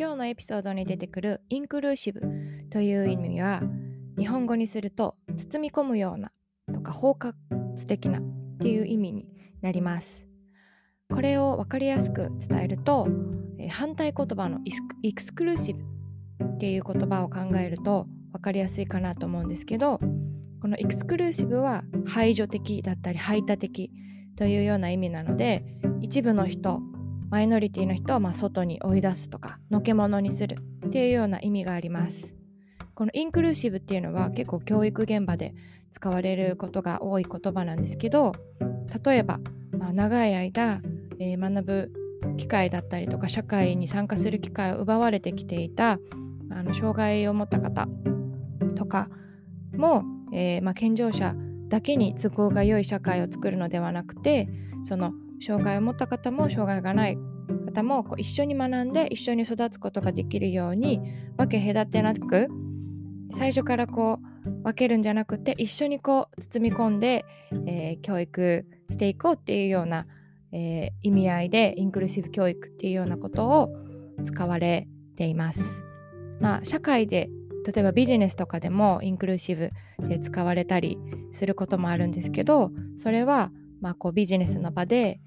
今日のエピソードに出てくるインクルーシブという意味は日本語にすると包み込むようなとか包括的なっていう意味になります。これを分かりやすく伝えると反対言葉のエクスクルーシブっていう言葉を考えると分かりやすいかなと思うんですけどこのエクスクルーシブは排除的だったり排他的というような意味なので一部の人マイノリティの人をま外に追い出すとかのけ者にするっていうような意味があります。このインクルーシブっていうのは結構教育現場で使われることが多い言葉なんですけど例えば、まあ、長い間、えー、学ぶ機会だったりとか社会に参加する機会を奪われてきていたあの障害を持った方とかも、えー、まあ、健常者だけに都合が良い社会を作るのではなくてその障害を持った方も障害がない方もこう一緒に学んで一緒に育つことができるように分け隔てなく最初からこう分けるんじゃなくて一緒にこう包み込んで、えー、教育していこうっていうような、えー、意味合いでインクルーシブ教育っていうようなことを使われています。まあ、社会で例えばビジネスとかでもインクルーシブで使われたりすることもあるんですけどそれはまあこうビジネスの場で、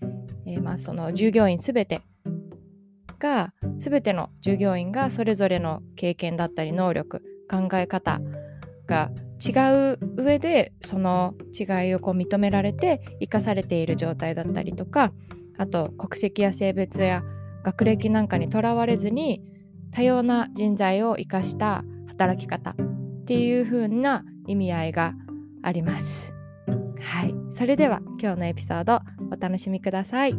えー、まあその従業員すべてが全ての従業員がそれぞれの経験だったり能力考え方が違う上でその違いをこう認められて生かされている状態だったりとかあと国籍や性別や学歴なんかにとらわれずに多様な人材を生かした働き方っていう風な意味合いがあります。はい、それでは今日のエピソードお楽しみください。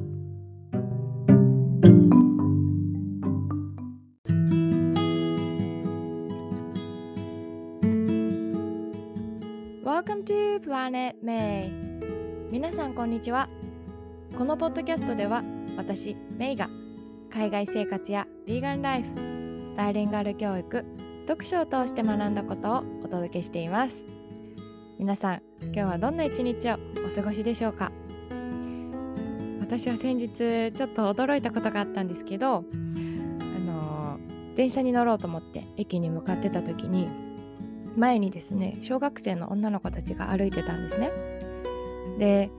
Welcome to Planet May. 皆さんこんにちは。このポッドキャストでは私メイが海外生活やヴィーガンライフバイリンガル教育読書を通して学んだことをお届けしています。皆さん今日はどんな一日をお過ごしでしょうか？私は先日ちょっと驚いたことがあったんですけどあの電車に乗ろうと思って駅に向かってた時に前にですね小学生の女の子たちが歩いてたんですね。で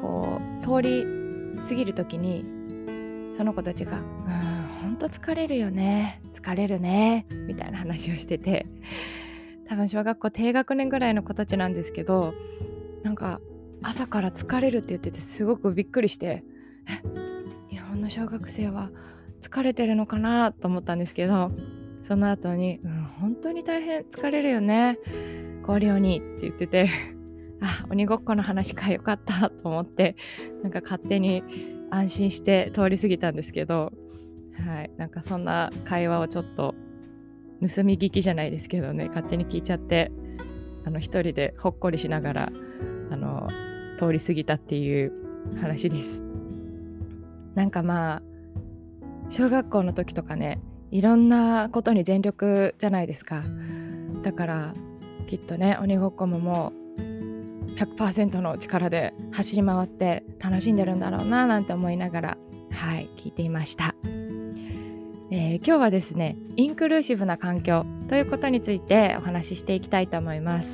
こう通り過ぎる時にその子たちが「うんほんと疲れるよね疲れるね」みたいな話をしてて。多分小学校低学年ぐらいの子たちなんですけどなんか朝から疲れるって言っててすごくびっくりしてえ日本の小学生は疲れてるのかなと思ったんですけどその後に、うん、本当に大変疲れるよね。氷鬼って言っててあ鬼ごっこの話かよかったと思ってなんか勝手に安心して通り過ぎたんですけどはいなんかそんな会話をちょっと盗み聞きじゃないですけどね勝手に聞いちゃってあの一人でほっこりしながらあの通り過ぎたっていう話です。なんかまあ小学校の時とかねいろんなことに全力じゃないですか。だからきっとね鬼ごっこももう100%の力で走り回って楽しんでるんだろうななんて思いながらはい聞いていました、えー、今日はですねインクルーシブな環境ということについてお話ししていきたいと思います。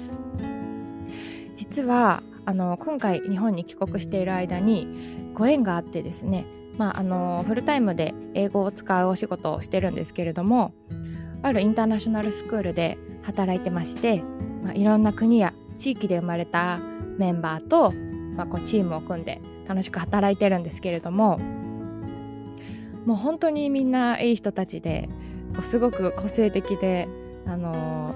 実はあの今回日本に帰国している間にご縁があってですねまあ、あのフルタイムで英語を使うお仕事をしてるんですけれどもあるインターナショナルスクールで働いてまして、まあ、いろんな国や地域で生まれたメンバーと、まあ、こうチームを組んで楽しく働いてるんですけれどももう本当にみんないい人たちですごく個性的で、あの、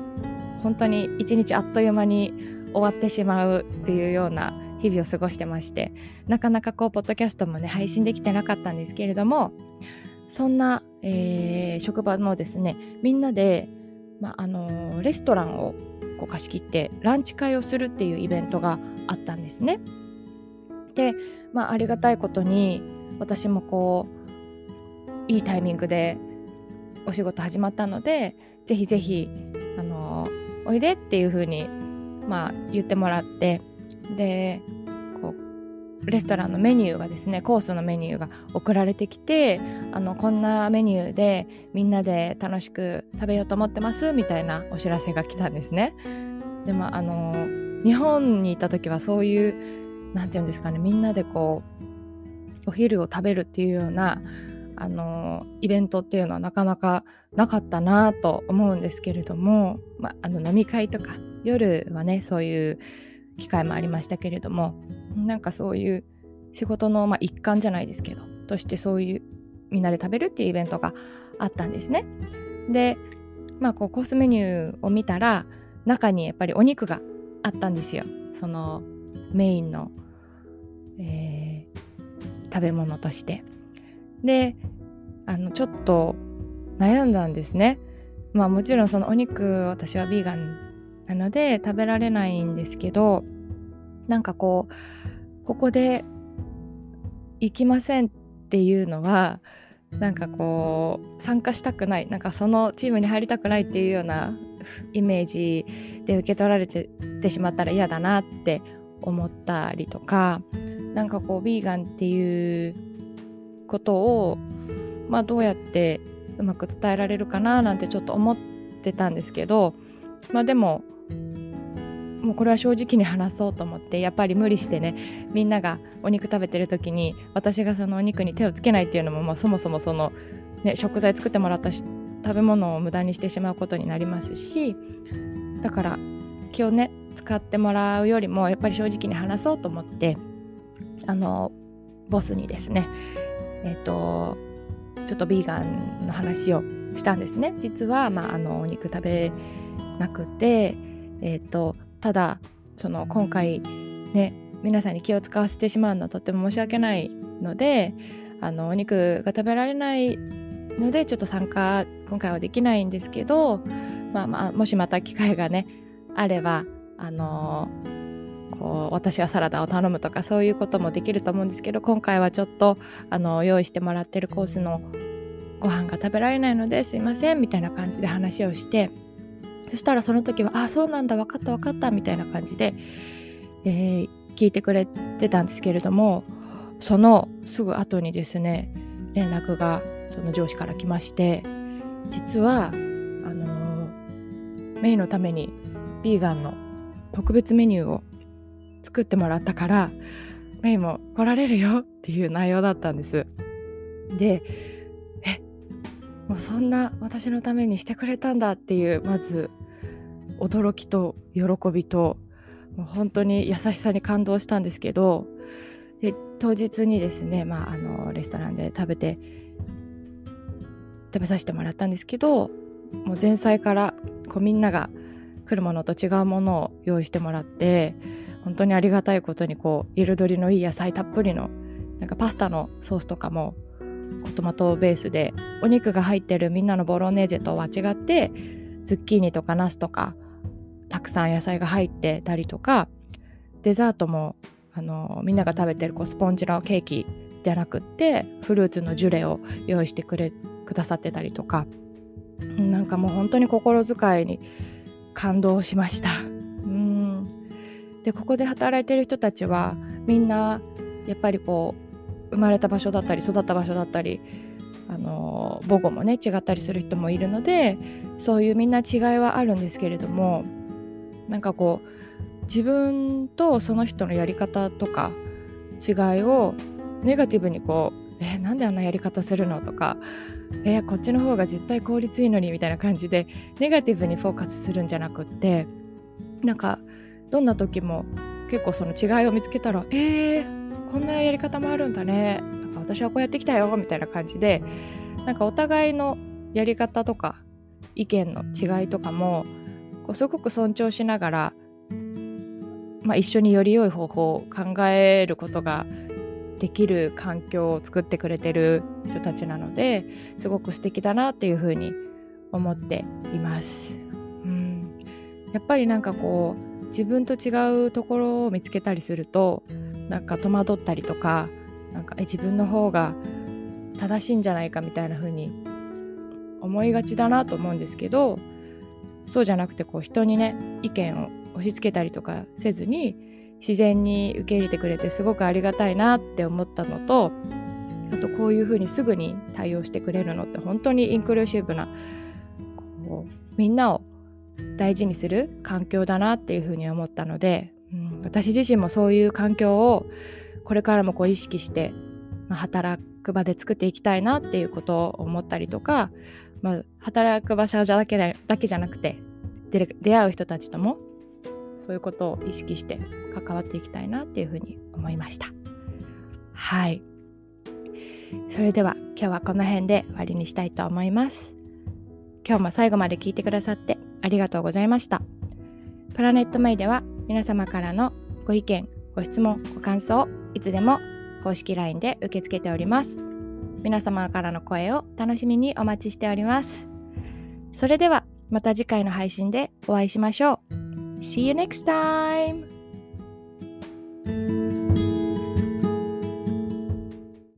本当に一日あっという間に終わってしまうっていうような日々を過ごしてましてなかなかこうポッドキャストもね配信できてなかったんですけれどもそんな、えー、職場のですねみんなで、まあのー、レストランをこう貸し切ってランチ会をするっていうイベントがあったんですね。で、まあ、ありがたいことに私もこういいタイミングでお仕事始まったのでぜひぜひあのおいでっていう風にまあ言ってもらってでこうレストランのメニューがですねコースのメニューが送られてきてあのこんなメニューでみんなで楽しく食べようと思ってますみたいなお知らせが来たんですね。でもあの日本にいた時はそういう何て言うんですかねみんなでこうお昼を食べるっていうようなあのイベントっていうのはなかなかなかったなと思うんですけれども、まあ、の飲み会とか夜はねそういう機会もありましたけれどもなんかそういう仕事の、ま、一環じゃないですけどとしてそういうみんなで食べるっていうイベントがあったんですね。で、まあ、こうコースメニューを見たら中にやっぱりお肉があったんですよ。そのメインの、えー、食べ物として。であのちょっと悩んだんですね。まあもちろんそのお肉私はヴィーガンなので食べられないんですけどなんかこうここで行きませんっていうのはなんかこう参加したくないなんかそのチームに入りたくないっていうようなイメージで受け取られてしまったら嫌だなって思ったりとかなんかこうヴィーガンっていうことをまあどうやってうまく伝えられるかななんてちょっと思ってたんですけどまあでももうこれは正直に話そうと思ってやっぱり無理してねみんながお肉食べてる時に私がそのお肉に手をつけないっていうのも、まあ、そもそもその、ね、食材作ってもらった食べ物を無駄にしてしまうことになりますしだから今日ね使ってもらうよりもやっぱり正直に話そうと思ってあのボスにですねえっ、ー、とちょっとビーガンの話をしたんですね。実は、まあ、あのお肉食べなくてえ、ー、とただその今回ね皆さんに気を使わせてしまうのはとっても申し訳ないのであのお肉が食べられないのでちょっと参加今回はできないんですけど、まあまあ、もしまた機会がねあればあのこう私はサラダを頼むとかそういうこともできると思うんですけど今回はちょっとあの用意してもらってるコースのご飯が食べられないのですいませんみたいな感じで話をしてそしたらその時は「あそうなんだ分かった分かった」みたいな感じで、えー、聞いてくれてたんですけれどもそのすぐ後にですね連絡がその上司から来まして実はあの、メイのためにヴィーガンの特別メニューを作ってもらったからメイも来られるよっていう内容だったんです。でえもうそんな私のためにしてくれたんだっていうまず驚きと喜びともう本当に優しさに感動したんですけどで当日にですね、まあ、あのレストランで食べて食べさせてもらったんですけどもう前菜からこうみんなが来るものと違うものを用意してもらって本当にありがたいことにこう彩りのいい野菜たっぷりのなんかパスタのソースとかもトマトベースでお肉が入ってるみんなのボロネーゼとは違ってズッキーニとかナスとかたくさん野菜が入ってたりとかデザートもあのみんなが食べてるこうスポンジのケーキじゃなくってフルーツのジュレを用意してくれくださってたりとか。なんかもう本当に心遣いに感動しました。でここで働いてる人たちはみんなやっぱりこう生まれた場所だったり育った場所だったりあの母語もね違ったりする人もいるのでそういうみんな違いはあるんですけれどもなんかこう自分とその人のやり方とか違いをネガティブにこう「えなんであんなやり方するの?」とか「えこっちの方が絶対効率いいのに」みたいな感じでネガティブにフォーカスするんじゃなくってなんかどんな時も結構その違いを見つけたら「えー、こんなやり方もあるんだね」なんか私はこうやってきたよみたいな感じでなんかお互いのやり方とか意見の違いとかもこうすごく尊重しながら、まあ、一緒により良い方法を考えることができる環境を作ってくれてる人たちなのですごく素敵だなっていうふうに思っています。うん、やっぱりなんかこう自分と違うところを見つけたりするとなんか戸惑ったりとかなんかえ自分の方が正しいんじゃないかみたいな風に思いがちだなと思うんですけどそうじゃなくてこう人にね意見を押し付けたりとかせずに自然に受け入れてくれてすごくありがたいなって思ったのとあとこういうふうにすぐに対応してくれるのって本当にインクルーシブなこうみんなを大事にする環境だなっていうふうに思ったので、うん、私自身もそういう環境をこれからもこう意識して、まあ、働く場で作っていきたいなっていうことを思ったりとか、まあ、働く場所だけだけじゃなくて出会う人たちともそういうことを意識して関わっていきたいなっていうふうに思いました。はい。それでは今日はこの辺で終わりにしたいと思います。今日も最後まで聞いてくださってありがとうございました。プラネットメイでは皆様からのご意見ご質問ご感想いつでも公式 LINE で受け付けております。皆様からの声を楽しみにお待ちしております。それではまた次回の配信でお会いしましょう。See you next time!